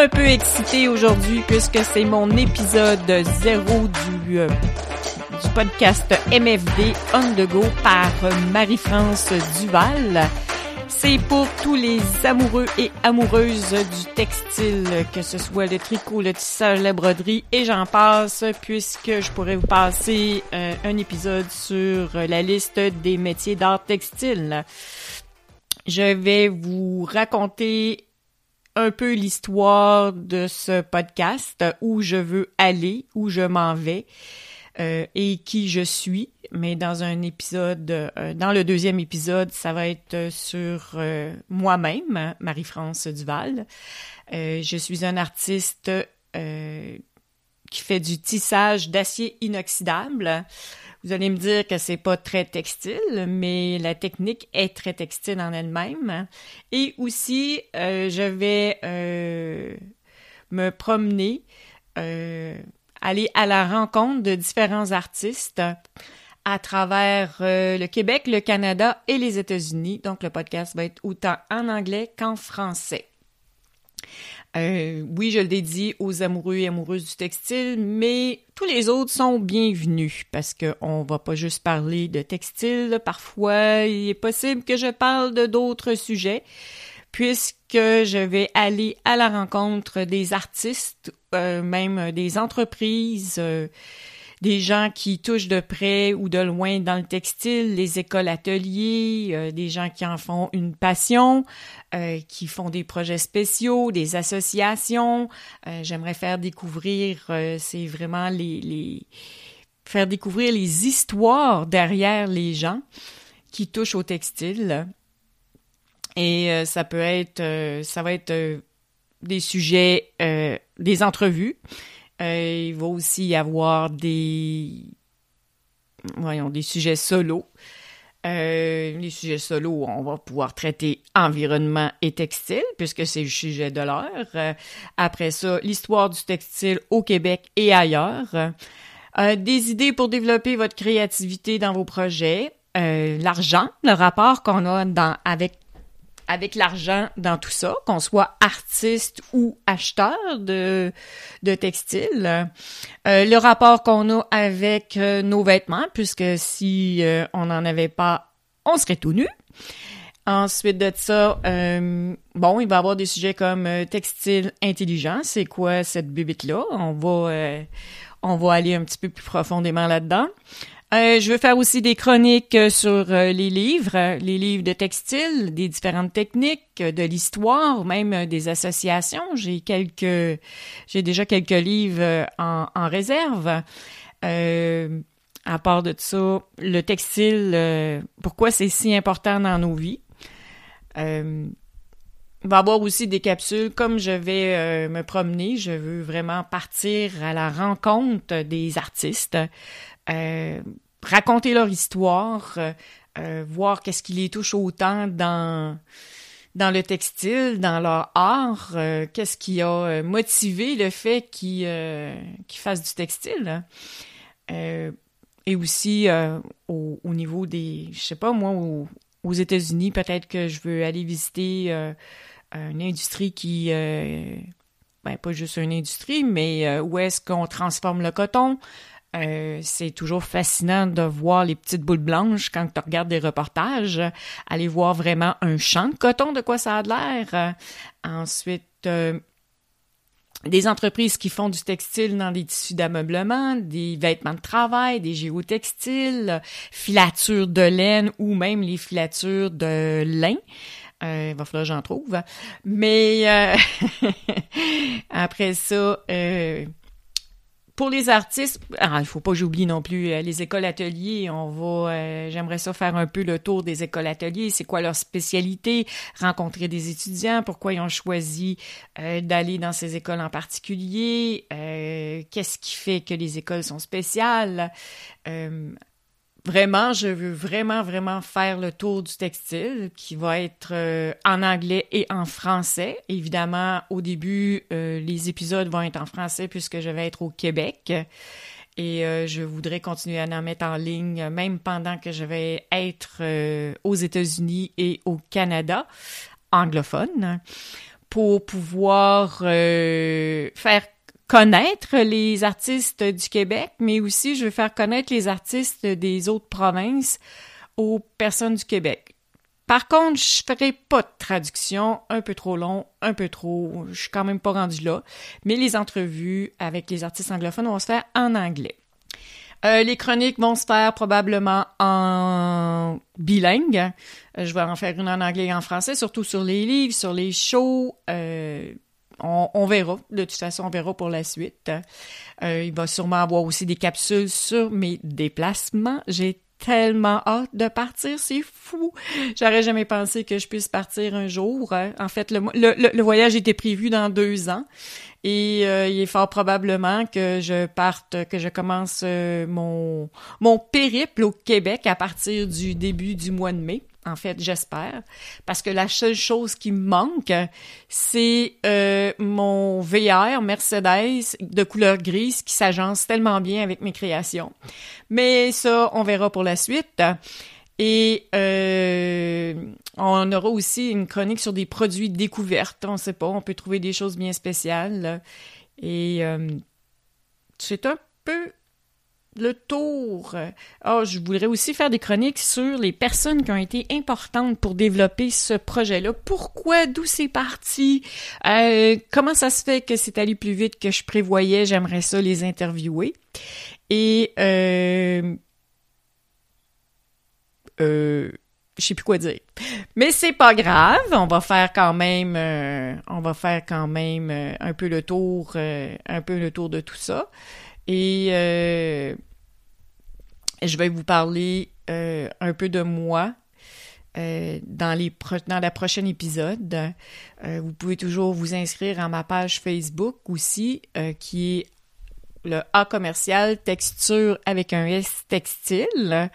un peu excitée aujourd'hui puisque c'est mon épisode zéro du, euh, podcast MFD On The Go par Marie-France Duval. C'est pour tous les amoureux et amoureuses du textile, que ce soit le tricot, le tissage, la broderie et j'en passe, puisque je pourrais vous passer euh, un épisode sur la liste des métiers d'art textile. Je vais vous raconter un peu l'histoire de ce podcast, où je veux aller, où je m'en vais euh, et qui je suis. Mais dans un épisode, euh, dans le deuxième épisode, ça va être sur euh, moi-même, Marie-France Duval. je suis un artiste qui fait du tissage d'acier inoxydable. Vous allez me dire que c'est pas très textile, mais la technique est très textile en elle-même. Et aussi, euh, je vais euh, me promener, euh, aller à la rencontre de différents artistes à travers le Québec, le Canada et les États-Unis. Donc, le podcast va être autant en anglais qu'en français. Euh, oui, je le dédie aux amoureux et amoureuses du textile, mais tous les autres sont bienvenus parce qu'on va pas juste parler de textile. Parfois, il est possible que je parle de d'autres sujets puisque je vais aller à la rencontre des artistes, euh, même des entreprises, euh, des gens qui touchent de près ou de loin dans le textile, les écoles ateliers, euh, des gens qui en font une passion, euh, qui font des projets spéciaux, des associations. Euh, j'aimerais faire découvrir, c'est vraiment les, les faire découvrir les histoires derrière les gens qui touchent au textile. Et ça peut être, ça va être des sujets, des entrevues. Euh, il va aussi y avoir des, voyons, des sujets solos. Euh, les sujets solos, on va pouvoir traiter environnement et textile, puisque c'est le sujet de l'heure. Euh, après ça, l'histoire du textile au Québec et ailleurs. des idées pour développer votre créativité dans vos projets. L'argent, le rapport qu'on a dans, avec avec l'argent dans tout ça, qu'on soit artiste ou acheteur de, de textiles. Euh, le rapport qu'on a avec euh, nos vêtements, puisque si euh, on n'en avait pas, on serait tout nu. Ensuite de ça, bon, il va y avoir des sujets comme textile intelligent. C'est quoi cette bibite-là? On va, on va aller un petit peu plus profondément là-dedans. Euh, je veux faire aussi des chroniques euh, sur euh, les livres, les livres de textile, des différentes techniques, de l'histoire, même des associations. J'ai quelques, j'ai déjà quelques livres en, réserve. à part de ça, le textile, pourquoi c'est si important dans nos vies? il va avoir aussi des capsules. Comme je vais me promener, je veux vraiment partir à la rencontre des artistes. Euh, raconter leur histoire, euh, euh, voir qu'est-ce qui les touche autant dans dans le textile, dans leur art, qu'est-ce qui a motivé le fait qu'ils fassent du textile. Hein. et aussi au, niveau des, je sais pas moi, aux États-Unis, peut-être que je veux aller visiter une industrie qui, ben pas juste une industrie, mais où est-ce qu'on transforme le coton, euh, c'est toujours fascinant de voir les petites boules blanches quand tu regardes des reportages. Aller voir vraiment un champ de coton, de quoi ça a l'air. ensuite, euh, des entreprises qui font du textile dans des tissus d'ameublement, des vêtements de travail, des géotextiles, filatures de laine ou même les filatures de lin. Euh, il va falloir que j'en trouve. Mais après ça, pour les artistes, ah, il faut pas j'oublie non plus euh, les écoles ateliers. On va, euh, j'aimerais ça faire un peu le tour des écoles ateliers. C'est quoi leur spécialité? Rencontrer des étudiants. Pourquoi ils ont choisi euh, d'aller dans ces écoles en particulier? Qu'est-ce qui fait que les écoles sont spéciales? Vraiment, je veux vraiment, vraiment faire le tour du textile qui va être euh, en anglais et en français. Évidemment, au début, euh, les épisodes vont être en français puisque je vais être au Québec. Et euh, je voudrais continuer à en mettre en ligne même pendant que je vais être aux États-Unis et au Canada, anglophone. pour pouvoir faire connaître les artistes du Québec, mais aussi je veux faire connaître les artistes des autres provinces aux personnes du Québec. Par contre, je ferai pas de traduction, un peu trop long, un peu trop, je suis quand même pas rendu là, mais les entrevues avec les artistes anglophones vont se faire en anglais. Euh, les chroniques vont se faire probablement en bilingue. Euh, je vais en faire une en anglais et en français, surtout sur les livres, sur les shows. Euh, on, verra. De toute façon, on verra pour la suite. Euh, il va sûrement avoir aussi des capsules sur mes déplacements. J'ai tellement hâte de partir, c'est fou. J'aurais jamais pensé que je puisse partir un jour. En fait, le, voyage était prévu dans deux ans et euh, il est fort probablement que je parte, que je commence euh, mon périple au Québec à partir du début du mois de mai en fait, j'espère, parce que la seule chose qui me manque, c'est euh, mon VR Mercedes de couleur grise qui s'agence tellement bien avec mes créations. Mais ça, on verra pour la suite. Et euh, on aura aussi une chronique sur des produits découvertes. On sait pas, on peut trouver des choses bien spéciales. Et euh, c'est un peu le tour. oh, je voudrais aussi faire des chroniques sur les personnes qui ont été importantes pour développer ce projet-là. Pourquoi, d'où c'est parti, euh, comment ça se fait que c'est allé plus vite que je prévoyais? J'aimerais ça les interviewer. Et euh, euh, je sais plus quoi dire. Mais c'est pas grave, on va faire quand même euh, on va faire quand même un peu le tour un peu le tour de tout ça. Et euh, je vais vous parler euh, un peu de moi euh, dans, les prochaine épisode. vous pouvez toujours vous inscrire à ma page Facebook aussi, qui est le A commercial texture avec un S textile.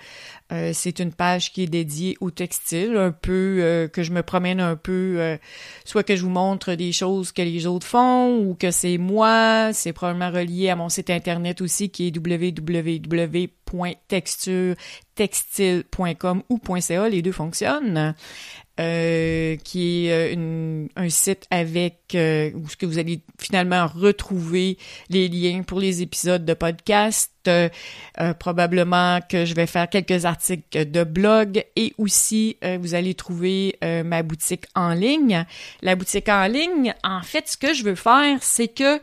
Euh, c'est une page qui est dédiée au textile, un peu euh, que je me promène un peu, euh, soit que je vous montre des choses que les autres font ou que c'est moi. C'est probablement relié à mon site internet aussi qui est www.texturetextile.com ou .ca, les deux fonctionnent. Euh, qui est euh, une, un site avec euh, où ce que vous allez finalement retrouver les liens pour les épisodes de podcast. probablement que je vais faire quelques articles de blog et aussi vous allez trouver ma boutique en ligne. La boutique en ligne, en fait, ce que je veux faire, c'est que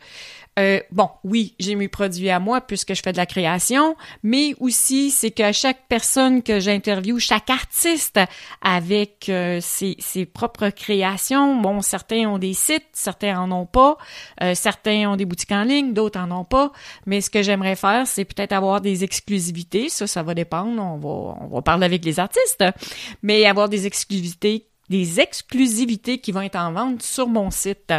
euh, bon, oui, j'ai mes produits à moi puisque je fais de la création, mais aussi c'est que chaque personne que j'interviewe, chaque artiste avec euh, ses, ses, propres créations, bon, certains ont des sites, certains en ont pas, euh, certains ont des boutiques en ligne, d'autres en ont pas, mais ce que j'aimerais faire, c'est peut-être avoir des exclusivités, ça, ça va dépendre, on va, on va parler avec les artistes, mais avoir des exclusivités des exclusivités qui vont être en vente sur mon site.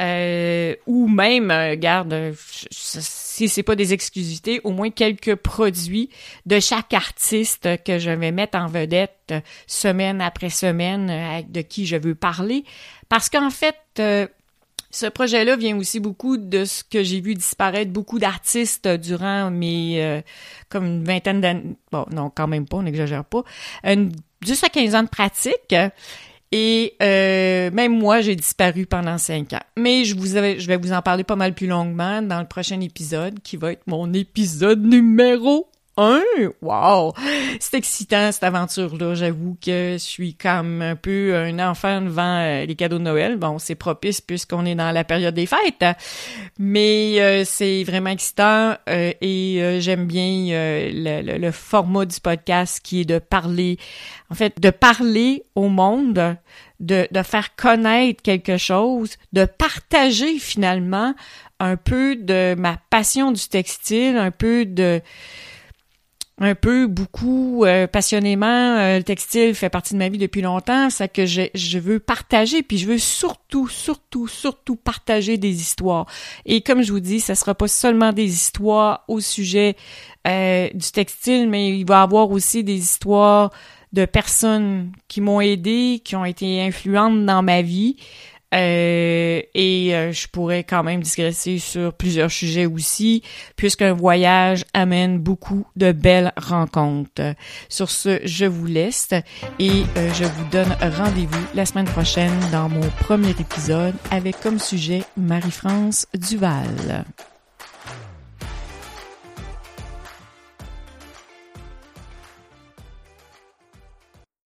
Euh, ou même, euh, garde, si c'est pas des exclusivités, au moins quelques produits de chaque artiste que je vais mettre en vedette semaine après semaine, euh, de qui je veux parler. Parce qu'en fait, ce projet-là vient aussi beaucoup de ce que j'ai vu disparaître beaucoup d'artistes durant mes comme une vingtaine d'années. Bon, non, quand même pas, on n'exagère pas. Juste à 15 ans de pratique. Et euh, même moi, j'ai disparu pendant cinq ans. Mais je vous je vais vous en parler pas mal plus longuement dans le prochain épisode, qui va être mon épisode numéro un? Wow! C'est excitant, cette aventure-là. J'avoue que je suis comme un peu un enfant devant euh, les cadeaux de Noël. Bon, c'est propice puisqu'on est dans la période des fêtes. Mais euh, c'est vraiment excitant euh, et j'aime bien le, le, format du podcast qui est de parler, en fait, de parler au monde, de, de faire connaître quelque chose, de partager finalement un peu de ma passion du textile, un peu de un peu, beaucoup, euh, passionnément. Euh, le textile fait partie de ma vie depuis longtemps, ça que je, je veux partager, puis je veux surtout, surtout, surtout partager des histoires. Et comme je vous dis, ça sera pas seulement des histoires au sujet euh, du textile, mais il va y avoir aussi des histoires de personnes qui m'ont aidé, qui ont été influentes dans ma vie. Euh, et euh, je pourrais quand même digresser sur plusieurs sujets aussi, puisqu'un voyage amène beaucoup de belles rencontres. Sur ce, je vous laisse et euh, je vous donne rendez-vous la semaine prochaine dans mon premier épisode avec comme sujet Marie-France Duval.